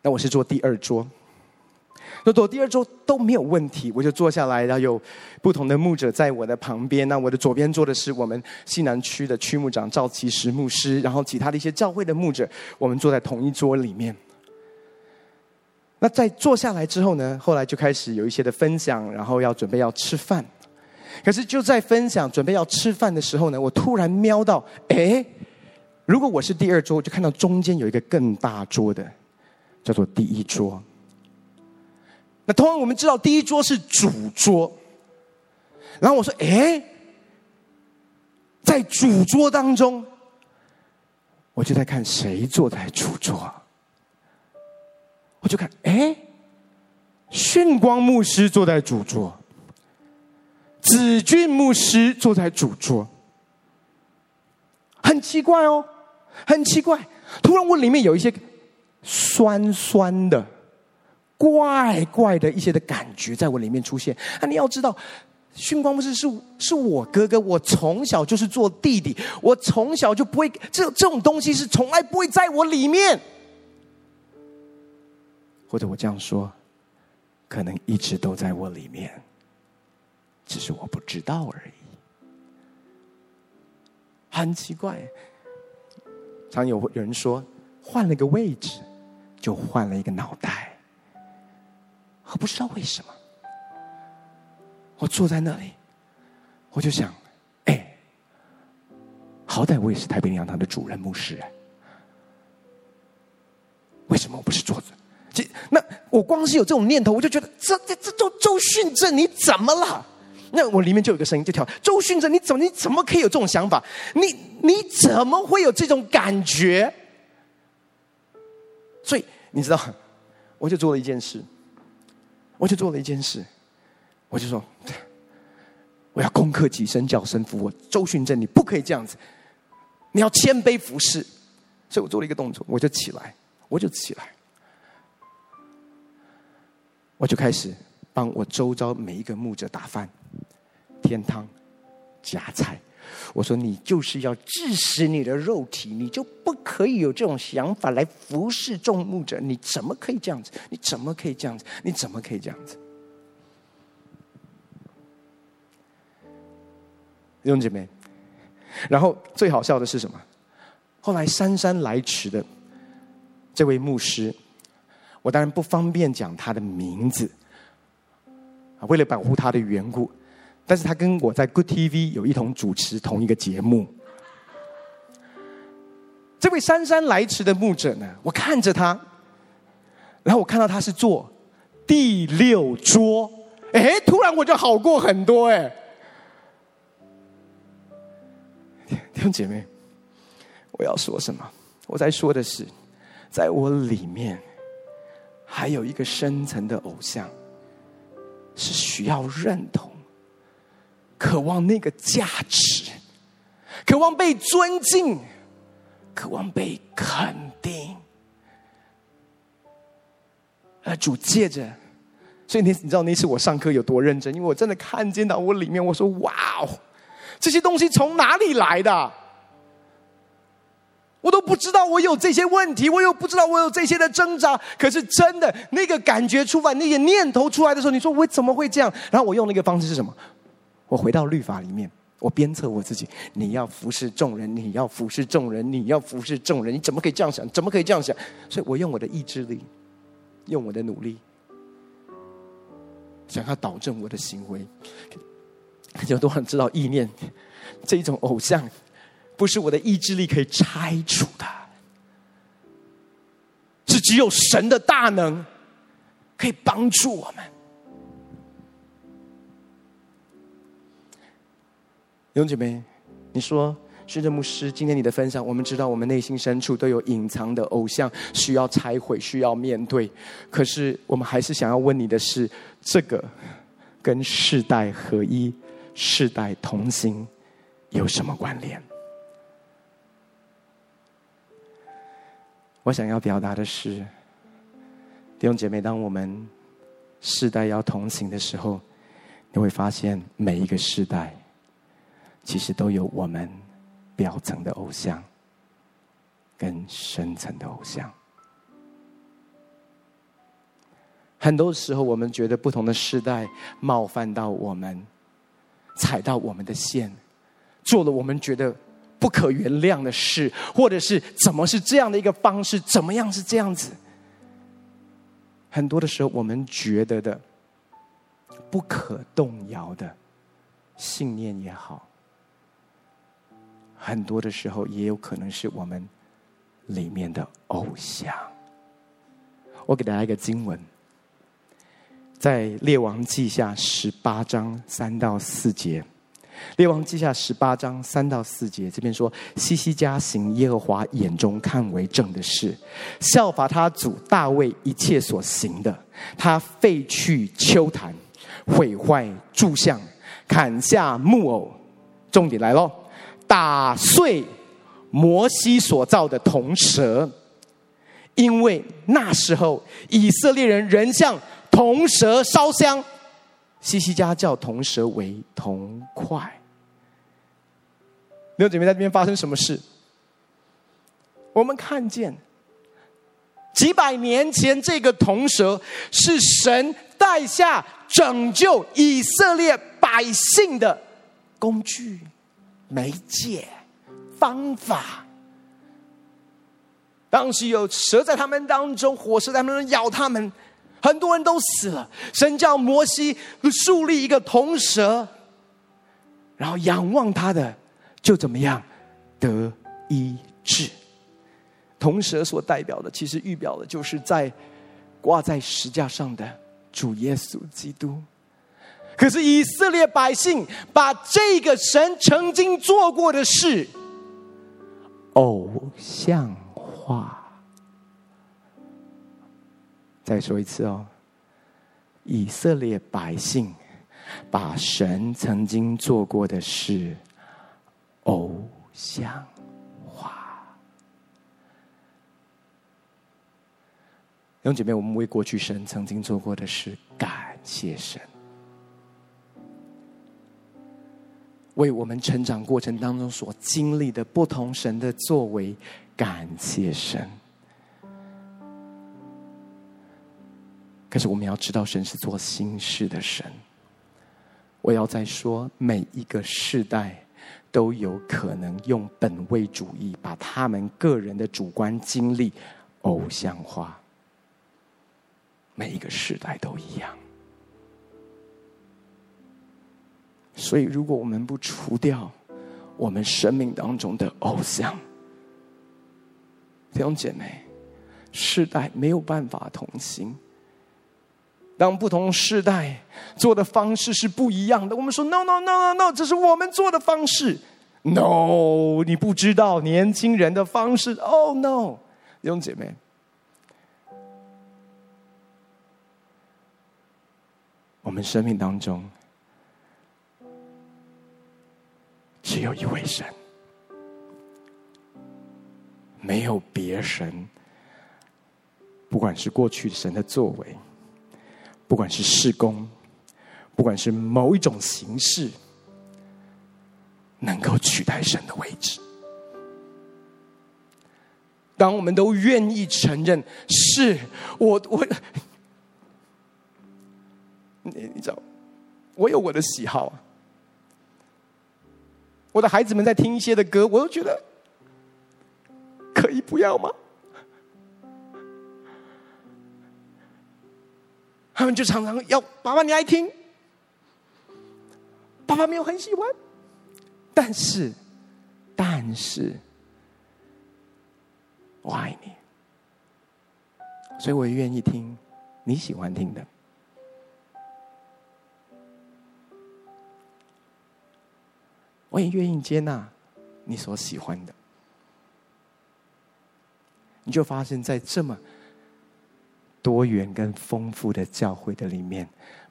那我是坐第二桌。那坐第二桌都没有问题，我就坐下来，然后有不同的牧者在我的旁边。那我的左边坐的是我们西南区的区牧长赵其实牧师，然后其他的一些教会的牧者，我们坐在同一桌里面。那在坐下来之后呢，后来就开始有一些的分享，然后要准备要吃饭。可是就在分享准备要吃饭的时候呢，我突然瞄到，哎，如果我是第二桌，就看到中间有一个更大桌的，叫做第一桌。那通常我们知道第一桌是主桌，然后我说：“哎，在主桌当中，我就在看谁坐在主桌。我就看，哎，训光牧师坐在主桌，子俊牧师坐在主桌，很奇怪哦，很奇怪。突然我里面有一些酸酸的。”怪怪的一些的感觉在我里面出现。啊，你要知道，训光不是是是我哥哥，我从小就是做弟弟，我从小就不会这这种东西是从来不会在我里面。或者我这样说，可能一直都在我里面，只是我不知道而已。很奇怪，常有人说，换了个位置，就换了一个脑袋。我不知道为什么，我坐在那里，我就想，哎，好歹我也是太平洋堂的主任牧师哎，为什么我不是桌子？这那我光是有这种念头，我就觉得这这这周周训正你怎么了？那我里面就有个声音就跳：周训正你怎么你怎么可以有这种想法？你你怎么会有这种感觉？所以你知道，我就做了一件事，我就做了一件事，我就说，我要攻克己身，叫神服我。周训正，你不可以这样子，你要谦卑服侍。所以我做了一个动作，我就起来，我就起来。我就开始帮我周遭每一个牧者打饭、添汤、夹菜。我说：“你就是要致死你的肉体，你就不可以有这种想法来服侍众牧者。你怎么可以这样子？你怎么可以这样子？你怎么可以这样子？”弟兄姐妹，然后最好笑的是什么？后来姗姗来迟的这位牧师。我当然不方便讲他的名字，为了保护他的缘故，但是他跟我在 Good TV 有一同主持同一个节目。这位姗姗来迟的牧者呢，我看着他，然后我看到他是坐第六桌，哎，突然我就好过很多哎。弟兄姐妹，我要说什么？我在说的是，在我里面。还有一个深层的偶像，是需要认同、渴望那个价值、渴望被尊敬、渴望被肯定。而主借着，所以你你知道那次我上课有多认真，因为我真的看见到我里面，我说：“哇哦，这些东西从哪里来的？”我都不知道我有这些问题，我又不知道我有这些的挣扎。可是真的，那个感觉出来，那个念头出来的时候，你说我怎么会这样？然后我用那个方式是什么？我回到律法里面，我鞭策我自己：你要服侍众人，你要服侍众人，你要服侍众人。你怎么可以这样想？怎么可以这样想？所以我用我的意志力，用我的努力，想要导正我的行为。有多少人知道意念这种偶像？不是我的意志力可以拆除的，是只有神的大能可以帮助我们。弟兄姐妹，你说，宣教牧师，今天你的分享，我们知道我们内心深处都有隐藏的偶像，需要拆毁，需要面对。可是，我们还是想要问你的是，这个跟世代合一、世代同行有什么关联？我想要表达的是，弟兄姐妹，当我们世代要同行的时候，你会发现每一个世代其实都有我们表层的偶像跟深层的偶像。很多时候，我们觉得不同的世代冒犯到我们，踩到我们的线，做了我们觉得。不可原谅的事，或者是怎么是这样的一个方式？怎么样是这样子？很多的时候，我们觉得的不可动摇的信念也好，很多的时候也有可能是我们里面的偶像。我给大家一个经文，在列王记下十八章三到四节。列王记下十八章三到四节，这边说：西西家行耶和华眼中看为正的事，效法他祖大卫一切所行的。他废去丘坛，毁坏柱像，砍下木偶。重点来喽，打碎摩西所造的铜蛇，因为那时候以色列人仍向铜蛇烧香。西西家叫铜蛇为铜块。弟兄姐妹，在这边发生什么事？我们看见几百年前，这个铜蛇是神带下拯救以色列百姓的工具、媒介、方法。当时有蛇在他们当中，火蛇在他们中咬他们。很多人都死了。神叫摩西树立一个铜蛇，然后仰望他的，就怎么样得医治。铜蛇所代表的，其实预表的就是在挂在石架上的主耶稣基督。可是以色列百姓把这个神曾经做过的事偶像化。再说一次哦，以色列百姓把神曾经做过的事偶像化。弟兄姐妹，我们为过去神曾经做过的事感谢神。为我们成长过程当中所经历的不同神的作为，感谢神。可是我们要知道，神是做新事的神。我要再说，每一个世代都有可能用本位主义，把他们个人的主观经历偶像化。每一个世代都一样。所以，如果我们不除掉我们生命当中的偶像，弟兄姐妹，世代没有办法同行。当不同世代做的方式是不一样的，我们说 “no no no no no”，这是我们做的方式。No，你不知道年轻人的方式。Oh no，弟兄姐妹，我们生命当中。只有一位神，没有别神。不管是过去神的作为，不管是事工，不管是某一种形式，能够取代神的位置。当我们都愿意承认，是我我，你你知道，我有我的喜好。我的孩子们在听一些的歌，我都觉得可以不要吗？他们就常常要爸爸，你爱听，爸爸没有很喜欢，但是，但是，我爱你，所以我也愿意听你喜欢听的。我也愿意接纳你所喜欢的，你就发现，在这么多元跟丰富的教会的里面，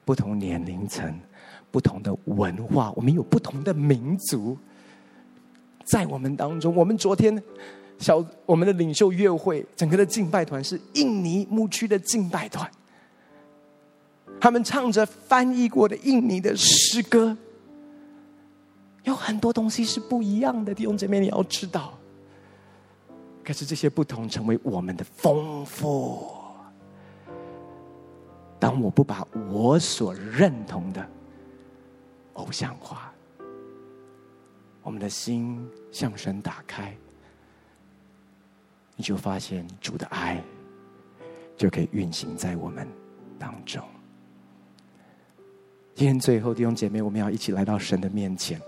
不同年龄层、不同的文化，我们有不同的民族，在我们当中。我们昨天小我们的领袖月会，整个的敬拜团是印尼牧区的敬拜团，他们唱着翻译过的印尼的诗歌。有很多东西是不一样的，弟兄姐妹，你要知道。可是这些不同成为我们的丰富。当我不把我所认同的偶像化，我们的心向神打开，你就发现主的爱就可以运行在我们当中。今天最后，弟兄姐妹，我们要一起来到神的面前。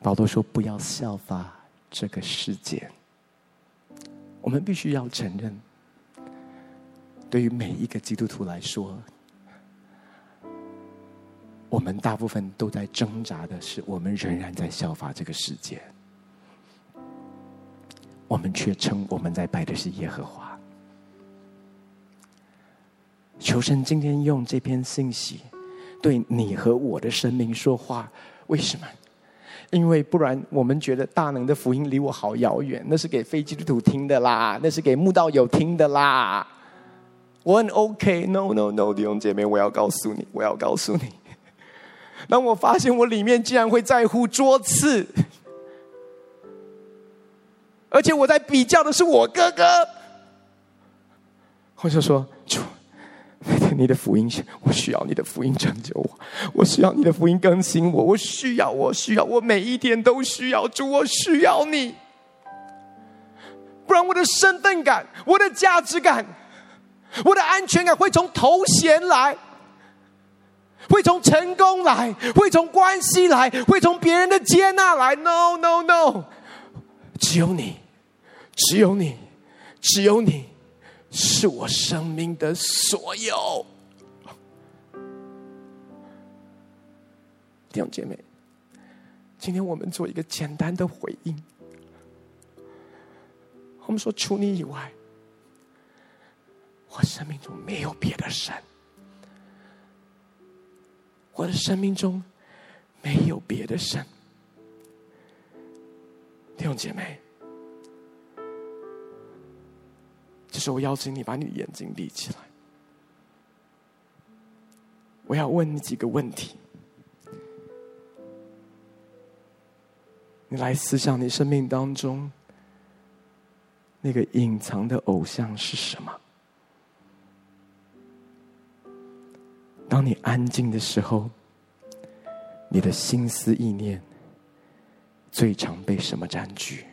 保罗说：“不要效法这个世界。我们必须要承认，对于每一个基督徒来说，我们大部分都在挣扎的是，我们仍然在效法这个世界。我们却称我们在拜的是耶和华。求神今天用这篇信息对你和我的生命说话。为什么？”因为不然，我们觉得大能的福音离我好遥远，那是给非基督徒听的啦，那是给慕道友听的啦。我很 OK，No No No，弟兄姐妹，我要告诉你，我要告诉你，当我发现我里面竟然会在乎桌次，而且我在比较的是我哥哥，我就说。你的福音，我需要你的福音拯救我，我需要你的福音更新我，我需要，我需要，我每一天都需要主，我需要你，不然我的身份感、我的价值感、我的安全感会从头衔来，会从成功来，会从关系来，会从别人的接纳来。No No No，只有你，只有你，只有你，是我生命的所有。弟兄姐妹，今天我们做一个简单的回应。我们说，除你以外，我生命中没有别的神。我的生命中没有别的神。弟兄姐妹，这时候我邀请你把你的眼睛闭起来。我要问你几个问题，你来思想你生命当中。那个隐藏的偶像是什么？当你安静的时候，你的心思意念最常被什么占据？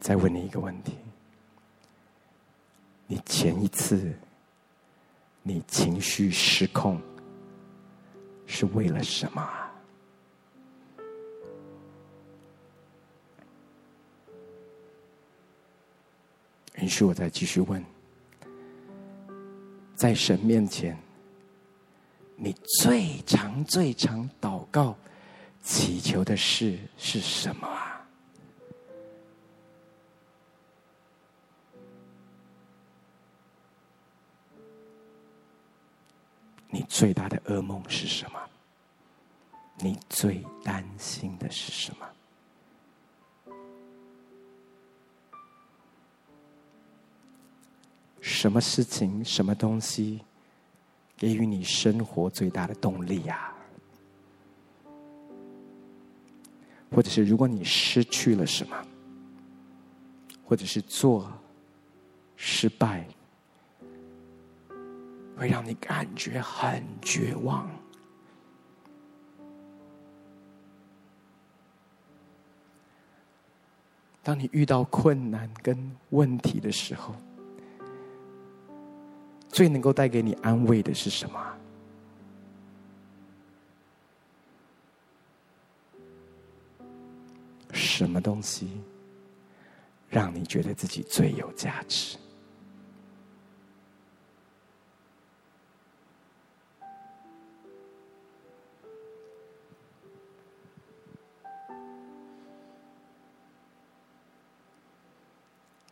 再问你一个问题：你前一次你情绪失控？是为了什么？允许我再继续问，在神面前，你最常、最常祷告、祈求的事是什么啊？你最大的噩梦是什么？你最担心的是什么？什么事情、什么东西给予你生活最大的动力呀？或者是如果你失去了什么，或者是做失败？会让你感觉很绝望。当你遇到困难跟问题的时候，最能够带给你安慰的是什么？什么东西让你觉得自己最有价值？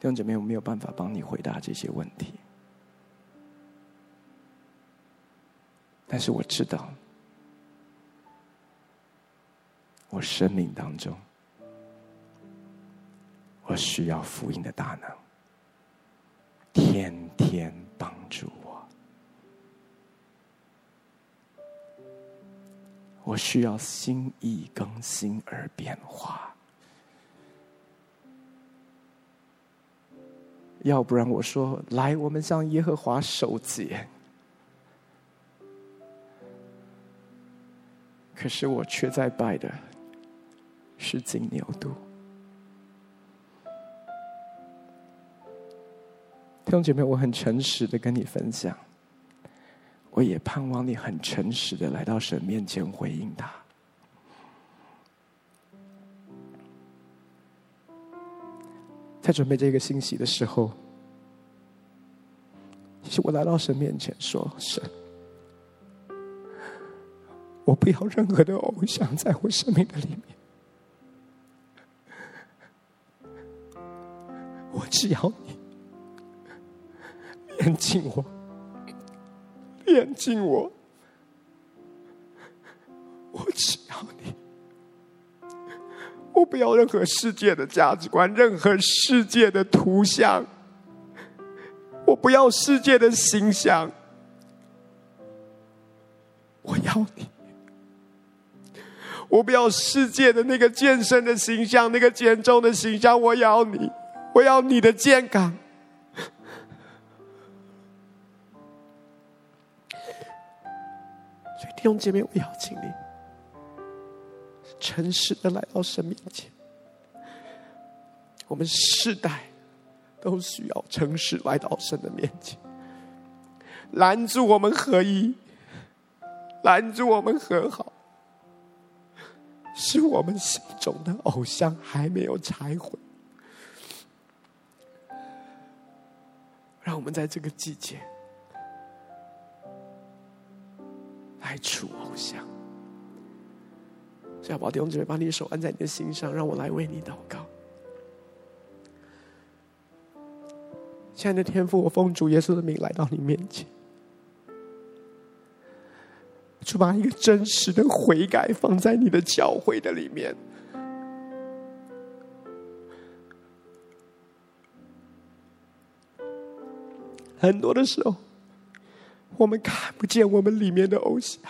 弟兄姐妹，我没有办法帮你回答这些问题，但是我知道，我生命当中，我需要福音的大能，天天帮助我，我需要心意更新而变化。要不然我说，来，我们向耶和华守节。可是我却在拜的是金牛犊。弟兄姐妹，我很诚实的跟你分享，我也盼望你很诚实的来到神面前回应他。在准备这个信息的时候，其实我来到神面前说：“神，我不要任何的偶像在我生命的里面，我只要你炼净我，炼净我，我。不要任何世界的价值观，任何世界的图像。我不要世界的形象，我要你。我不要世界的那个健身的形象，那个减重的形象，我要你。我要你的健康。所以弟兄姐妹，我邀请你。诚实的来到神面前，我们世代都需要诚实来到神的面前，拦住我们合一，拦住我们和好，是我们心中的偶像还没有拆毁。让我们在这个季节来除偶像。小宝弟兄姊妹，把你的手按在你的心上，让我来为你祷告。亲爱的天父，我奉主耶稣的名来到你面前，就把一个真实的悔改放在你的教会的里面。很多的时候，我们看不见我们里面的偶像。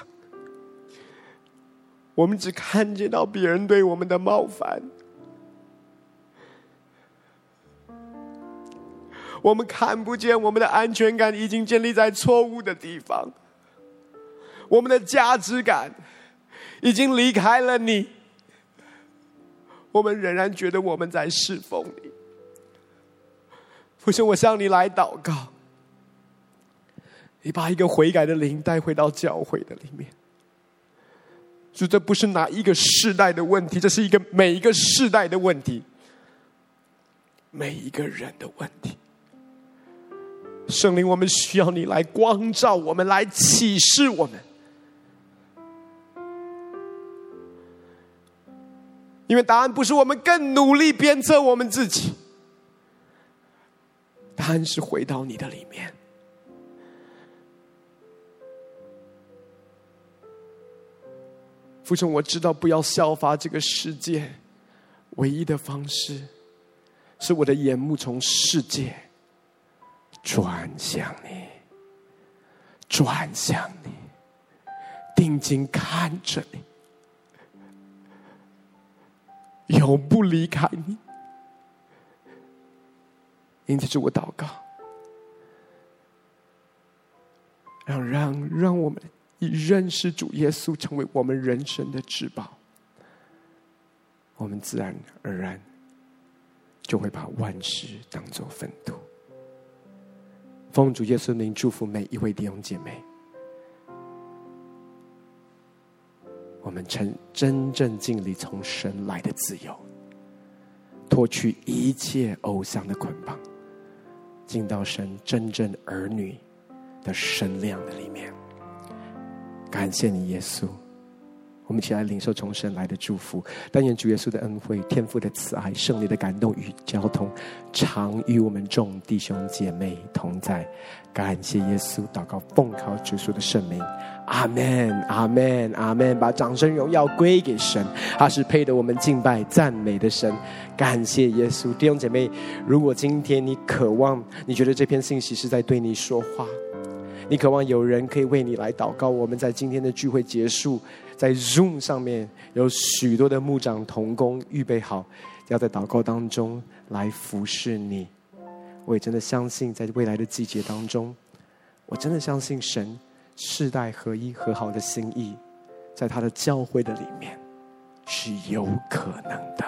我们只看见到别人对我们的冒犯，我们看不见我们的安全感已经建立在错误的地方，我们的价值感已经离开了你，我们仍然觉得我们在侍奉你。父亲，我向你来祷告，你把一个悔改的灵带回到教会的里面。就这不是哪一个世代的问题，这是一个每一个世代的问题，每一个人的问题。圣灵，我们需要你来光照我们，来启示我们，因为答案不是我们更努力鞭策我们自己，答案是回到你的里面。父亲，我知道不要效法这个世界，唯一的方式是我的眼目从世界转向你，转向你，定睛看着你，永不离开你。因此，是我祷告，让让让我们。以认识主耶稣成为我们人生的至宝，我们自然而然就会把万事当作粪土。奉主耶稣名祝福每一位弟兄姐妹，我们成真正经历从神来的自由，脱去一切偶像的捆绑，进到神真正儿女的身量的里面。感谢你，耶稣。我们一起来领受从神来的祝福。但愿主耶稣的恩惠、天父的慈爱、圣灵的感动与交通，常与我们众弟兄姐妹同在。感谢耶稣，祷告奉靠主耶稣的圣名，阿门，阿门，阿门。把掌声荣耀归给神，他是配得我们敬拜赞美的神。感谢耶稣，弟兄姐妹，如果今天你渴望，你觉得这篇信息是在对你说话。你渴望有人可以为你来祷告。我们在今天的聚会结束，在 Zoom 上面有许多的牧长同工预备好，要在祷告当中来服侍你。我也真的相信，在未来的季节当中，我真的相信神世代合一和好的心意，在他的教会的里面是有可能的。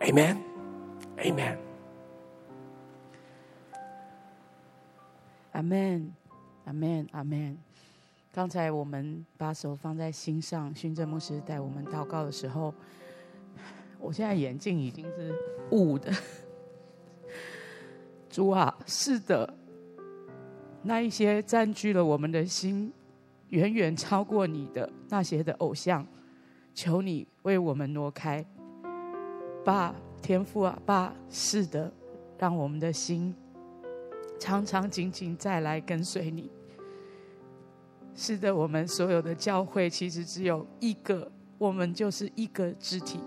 Amen，Amen，Amen。阿门，阿门。刚才我们把手放在心上，训政牧师带我们祷告的时候，我现在眼睛已经是雾的。主啊，是的，那一些占据了我们的心，远远超过你的那些的偶像，求你为我们挪开。爸，天父啊，爸，是的，让我们的心。常常紧紧再来跟随你。是的，我们所有的教会其实只有一个，我们就是一个肢体。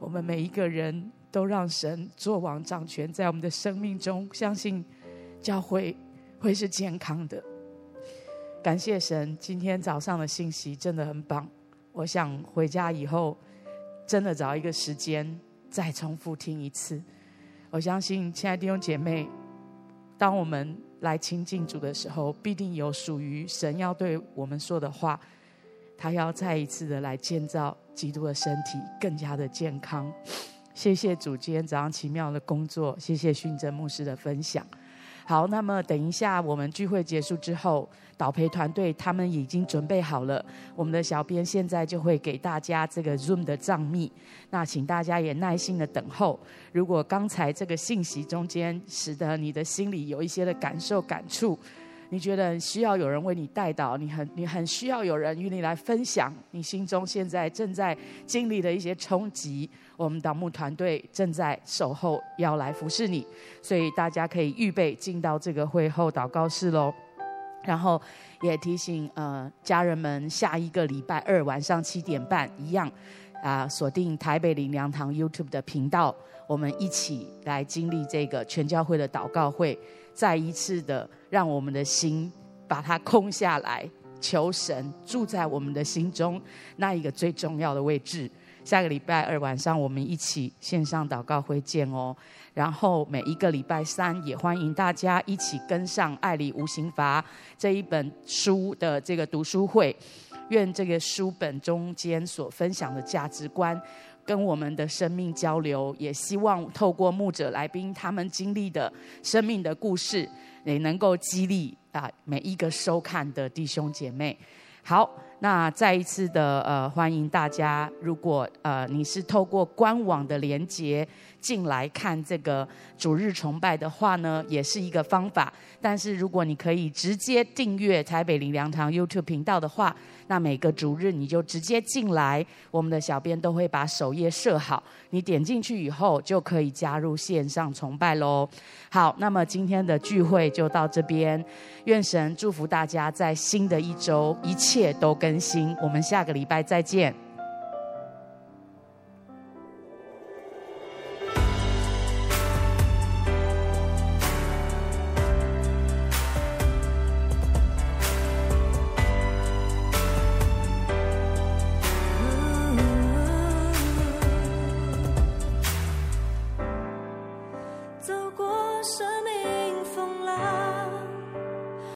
我们每一个人都让神作王掌权在我们的生命中，相信教会会是健康的。感谢神，今天早上的信息真的很棒。我想回家以后，真的找一个时间再重复听一次。我相信，亲爱的弟兄姐妹。当我们来亲近主的时候，必定有属于神要对我们说的话。他要再一次的来建造基督的身体，更加的健康。谢谢主今天早上奇妙的工作，谢谢训正牧师的分享。好，那么等一下我们聚会结束之后，导培团队他们已经准备好了，我们的小编现在就会给大家这个 Zoom 的账密，那请大家也耐心的等候。如果刚才这个信息中间使得你的心里有一些的感受感触，你觉得需要有人为你代祷，你很你很需要有人与你来分享你心中现在正在经历的一些冲击。我们导牧团队正在守候，要来服侍你，所以大家可以预备进到这个会后祷告室喽。然后也提醒呃家人们，下一个礼拜二晚上七点半一样啊，锁定台北灵粮堂 YouTube 的频道，我们一起来经历这个全教会的祷告会，再一次的让我们的心把它空下来，求神住在我们的心中那一个最重要的位置。下个礼拜二晚上，我们一起线上祷告会见哦。然后每一个礼拜三，也欢迎大家一起跟上《爱里无刑罚》这一本书的这个读书会。愿这个书本中间所分享的价值观，跟我们的生命交流，也希望透过牧者来宾他们经历的生命的故事，也能够激励啊每一个收看的弟兄姐妹。好。那再一次的呃，欢迎大家，如果呃你是透过官网的连接进来看这个主日崇拜的话呢，也是一个方法。但是如果你可以直接订阅台北林良堂 YouTube 频道的话，那每个主日你就直接进来，我们的小编都会把首页设好，你点进去以后就可以加入线上崇拜喽。好，那么今天的聚会就到这边，愿神祝福大家在新的一周一切都更新。我们下个礼拜再见。